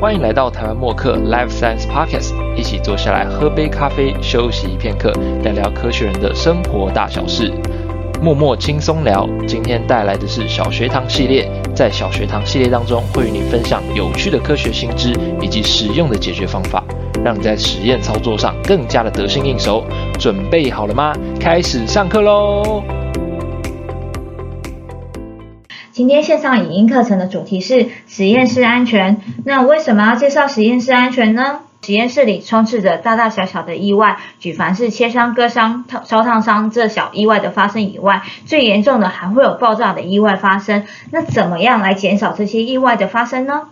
欢迎来到台湾默克 Life Science Podcast，一起坐下来喝杯咖啡，休息片刻，聊聊科学人的生活大小事。默默轻松聊，今天带来的是小学堂系列。在小学堂系列当中，会与你分享有趣的科学新知以及实用的解决方法，让你在实验操作上更加的得心应手。准备好了吗？开始上课喽！今天线上影音课程的主题是实验室安全。那为什么要介绍实验室安全呢？实验室里充斥着大大小小的意外，举凡是切伤、割伤、烧烫伤这小意外的发生以外，最严重的还会有爆炸的意外发生。那怎么样来减少这些意外的发生呢？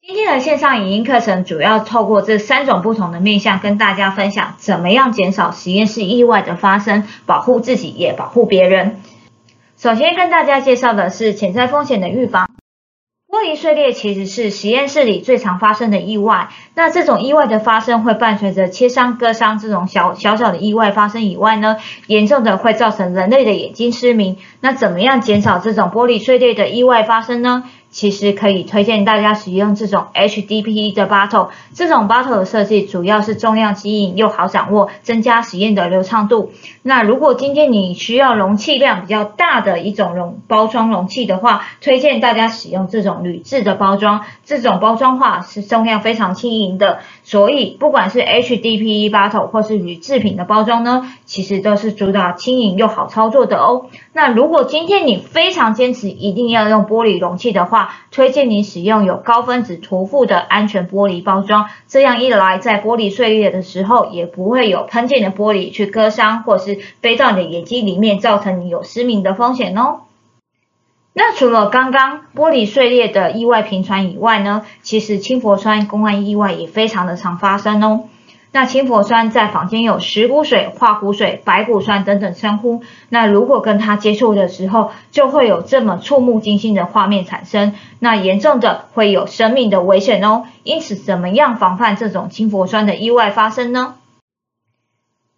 今天的线上影音课程主要透过这三种不同的面向，跟大家分享怎么样减少实验室意外的发生，保护自己也保护别人。首先跟大家介绍的是潜在风险的预防。玻璃碎裂其实是实验室里最常发生的意外。那这种意外的发生会伴随着切伤、割伤这种小小小的意外发生以外呢，严重的会造成人类的眼睛失明。那怎么样减少这种玻璃碎裂的意外发生呢？其实可以推荐大家使用这种 HDPE 的 bottle，这种 bottle 的设计主要是重量轻盈又好掌握，增加实验的流畅度。那如果今天你需要容器量比较大的一种容包装容器的话，推荐大家使用这种铝制的包装，这种包装化是重量非常轻盈的。所以不管是 HDPE bottle 或是铝制品的包装呢，其实都是主打轻盈又好操作的哦。那如果今天你非常坚持一定要用玻璃容器的话，推荐你使用有高分子涂覆的安全玻璃包装，这样一来，在玻璃碎裂的时候，也不会有喷溅的玻璃去割伤，或是飞到你的眼睛里面，造成你有失明的风险哦。那除了刚刚玻璃碎裂的意外频传以外呢，其实氢氟酸公安意外也非常的常发生哦。那氢氟酸在坊间有石骨水、化骨水、白骨酸等等称呼。那如果跟它接触的时候，就会有这么触目惊心的画面产生。那严重的会有生命的危险哦。因此，怎么样防范这种氢氟酸的意外发生呢？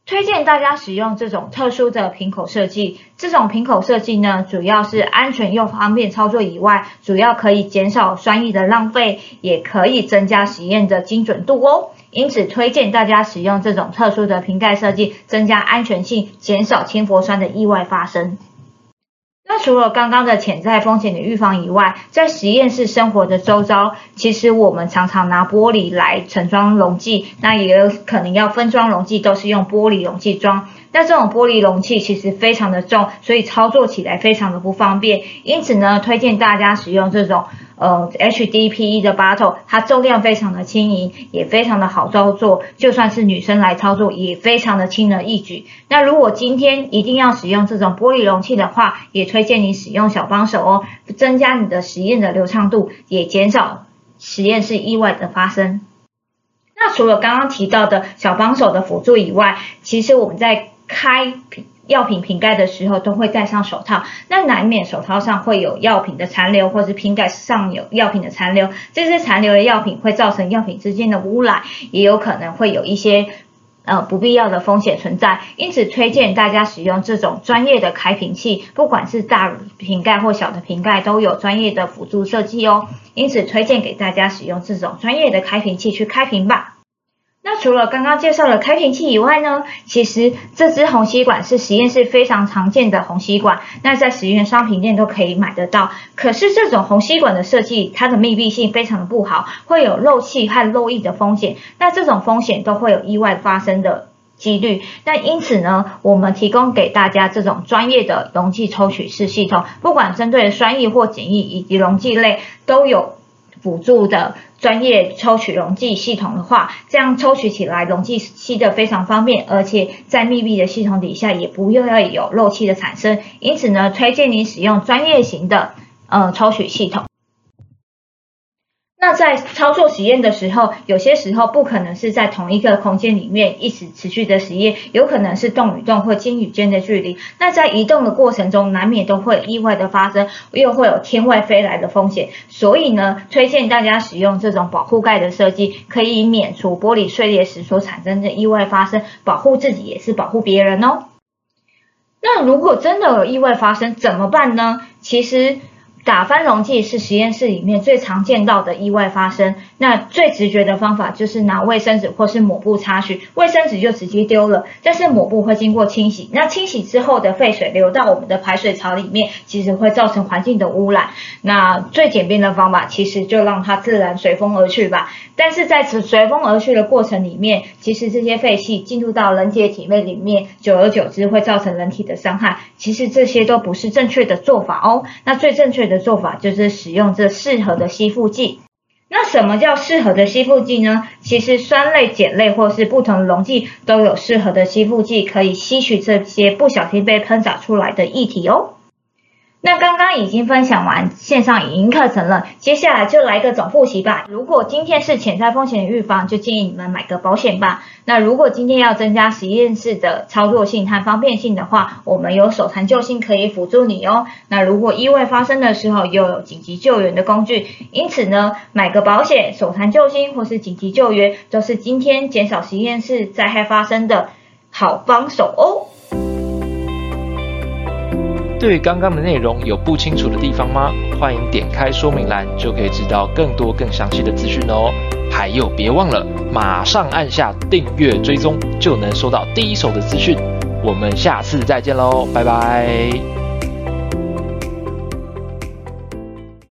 推荐大家使用这种特殊的瓶口设计。这种瓶口设计呢，主要是安全又方便操作以外，主要可以减少酸液的浪费，也可以增加实验的精准度哦。因此，推荐大家使用这种特殊的瓶盖设计，增加安全性，减少氢氟酸的意外发生。那除了刚刚的潜在风险的预防以外，在实验室生活的周遭，其实我们常常拿玻璃来盛装溶剂，那也有可能要分装溶剂，都是用玻璃容器装。那这种玻璃容器其实非常的重，所以操作起来非常的不方便。因此呢，推荐大家使用这种。呃，HDPE 的 bottle，它重量非常的轻盈，也非常的好操作，就算是女生来操作，也非常的轻而易举。那如果今天一定要使用这种玻璃容器的话，也推荐你使用小帮手哦，增加你的实验的流畅度，也减少实验室意外的发生。那除了刚刚提到的小帮手的辅助以外，其实我们在开药品瓶盖的时候都会戴上手套，那难免手套上会有药品的残留，或是瓶盖上有药品的残留，这些残留的药品会造成药品之间的污染，也有可能会有一些呃不必要的风险存在，因此推荐大家使用这种专业的开瓶器，不管是大瓶盖或小的瓶盖都有专业的辅助设计哦，因此推荐给大家使用这种专业的开瓶器去开瓶吧。那除了刚刚介绍的开瓶器以外呢，其实这支虹吸管是实验室非常常见的虹吸管，那在实验商品店都可以买得到。可是这种虹吸管的设计，它的密闭性非常的不好，会有漏气和漏液的风险。那这种风险都会有意外发生的几率。那因此呢，我们提供给大家这种专业的容器抽取式系统，不管针对酸液或碱液以及溶剂类都有。辅助的专业抽取溶剂系统的话，这样抽取起来溶剂吸的非常方便，而且在密闭的系统底下也不用要有漏气的产生，因此呢，推荐你使用专业型的呃抽取系统。那在操作实验的时候，有些时候不可能是在同一个空间里面一直持续的实验，有可能是动与动或间与间的距离。那在移动的过程中，难免都会意外的发生，又会有天外飞来的风险。所以呢，推荐大家使用这种保护盖的设计，可以免除玻璃碎裂时所产生的意外发生，保护自己也是保护别人哦。那如果真的有意外发生怎么办呢？其实。打翻溶剂是实验室里面最常见到的意外发生。那最直觉的方法就是拿卫生纸或是抹布擦拭，卫生纸就直接丢了，但是抹布会经过清洗，那清洗之后的废水流到我们的排水槽里面，其实会造成环境的污染。那最简便的方法，其实就让它自然随风而去吧。但是在此随风而去的过程里面，其实这些废气进入到人体的体内里面，久而久之会造成人体的伤害。其实这些都不是正确的做法哦。那最正确的做法就是使用这适合的吸附剂。那什么叫适合的吸附剂呢？其实酸类、碱类或是不同溶剂都有适合的吸附剂，可以吸取这些不小心被喷洒出来的液体哦。那刚刚已经分享完线上影音课程了，接下来就来个总复习吧。如果今天是潜在风险预防，就建议你们买个保险吧。那如果今天要增加实验室的操作性和方便性的话，我们有手残救星可以辅助你哦。那如果意外发生的时候，又有紧急救援的工具，因此呢，买个保险、手残救星或是紧急救援，都是今天减少实验室灾害发生的好帮手哦。对刚刚的内容有不清楚的地方吗？欢迎点开说明栏，就可以知道更多更详细的资讯哦。还有，别忘了马上按下订阅追踪，就能收到第一手的资讯。我们下次再见喽，拜拜。